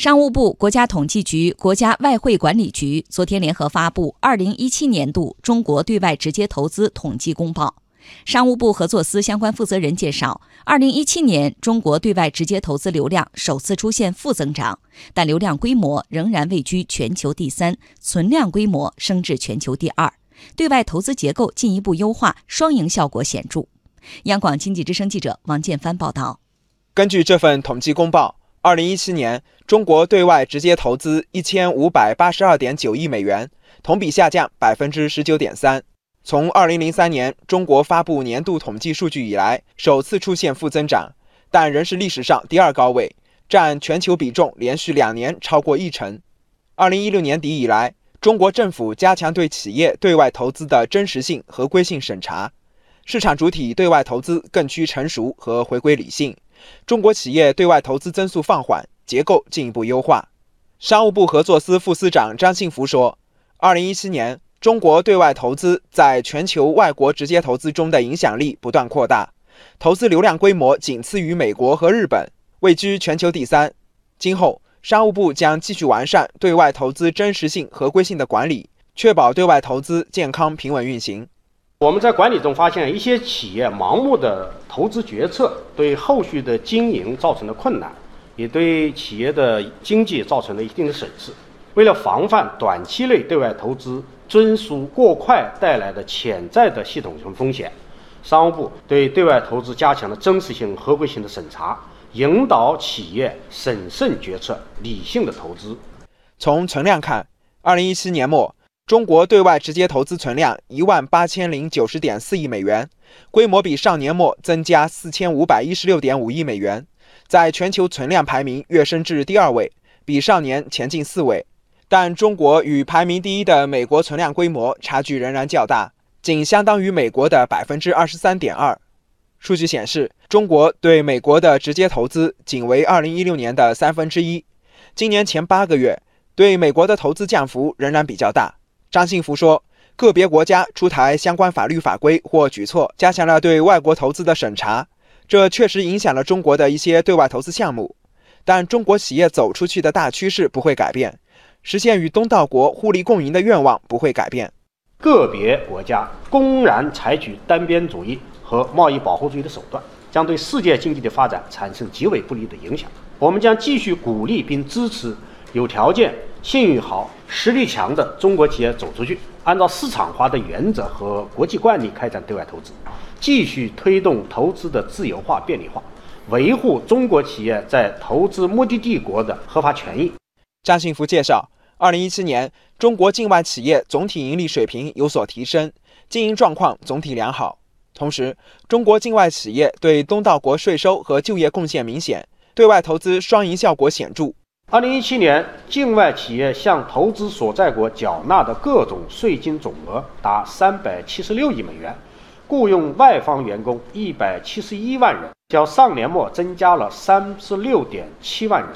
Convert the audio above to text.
商务部、国家统计局、国家外汇管理局昨天联合发布《二零一七年度中国对外直接投资统计公报》。商务部合作司相关负责人介绍，二零一七年中国对外直接投资流量首次出现负增长，但流量规模仍然位居全球第三，存量规模升至全球第二，对外投资结构进一步优化，双赢效果显著。央广经济之声记者王建帆报道。根据这份统计公报。二零一七年，中国对外直接投资一千五百八十二点九亿美元，同比下降百分之十九点三。从二零零三年中国发布年度统计数据以来，首次出现负增长，但仍是历史上第二高位，占全球比重连续两年超过一成。二零一六年底以来，中国政府加强对企业对外投资的真实性、合规性审查，市场主体对外投资更趋成熟和回归理性。中国企业对外投资增速放缓，结构进一步优化。商务部合作司副司长张信福说，二零一七年，中国对外投资在全球外国直接投资中的影响力不断扩大，投资流量规模仅次于美国和日本，位居全球第三。今后，商务部将继续完善对外投资真实性、合规性的管理，确保对外投资健康平稳运行。我们在管理中发现，一些企业盲目的投资决策对后续的经营造成了困难，也对企业的经济造成了一定的损失。为了防范短期内对外投资增速过快带来的潜在的系统性风险，商务部对对外投资加强了真实性、合规性的审查，引导企业审慎决策、理性的投资。从存量看，二零一七年末。中国对外直接投资存量一万八千零九十点四亿美元，规模比上年末增加四千五百一十六点五亿美元，在全球存量排名跃升至第二位，比上年前进四位。但中国与排名第一的美国存量规模差距仍然较大，仅相当于美国的百分之二十三点二。数据显示，中国对美国的直接投资仅为二零一六年的三分之一，今年前八个月对美国的投资降幅仍然比较大。张信福说，个别国家出台相关法律法规或举措，加强了对外国投资的审查，这确实影响了中国的一些对外投资项目。但中国企业走出去的大趋势不会改变，实现与东道国互利共赢的愿望不会改变。个别国家公然采取单边主义和贸易保护主义的手段，将对世界经济的发展产生极为不利的影响。我们将继续鼓励并支持有条件。信誉好、实力强的中国企业走出去，按照市场化的原则和国际惯例开展对外投资，继续推动投资的自由化、便利化，维护中国企业在投资目的地国的合法权益。张信福介绍，二零一七年中国境外企业总体盈利水平有所提升，经营状况总体良好。同时，中国境外企业对东道国税收和就业贡献明显，对外投资双赢效果显著。二零一七年，境外企业向投资所在国缴纳的各种税金总额达三百七十六亿美元，雇佣外方员工一百七十一万人，较上年末增加了三十六点七万人。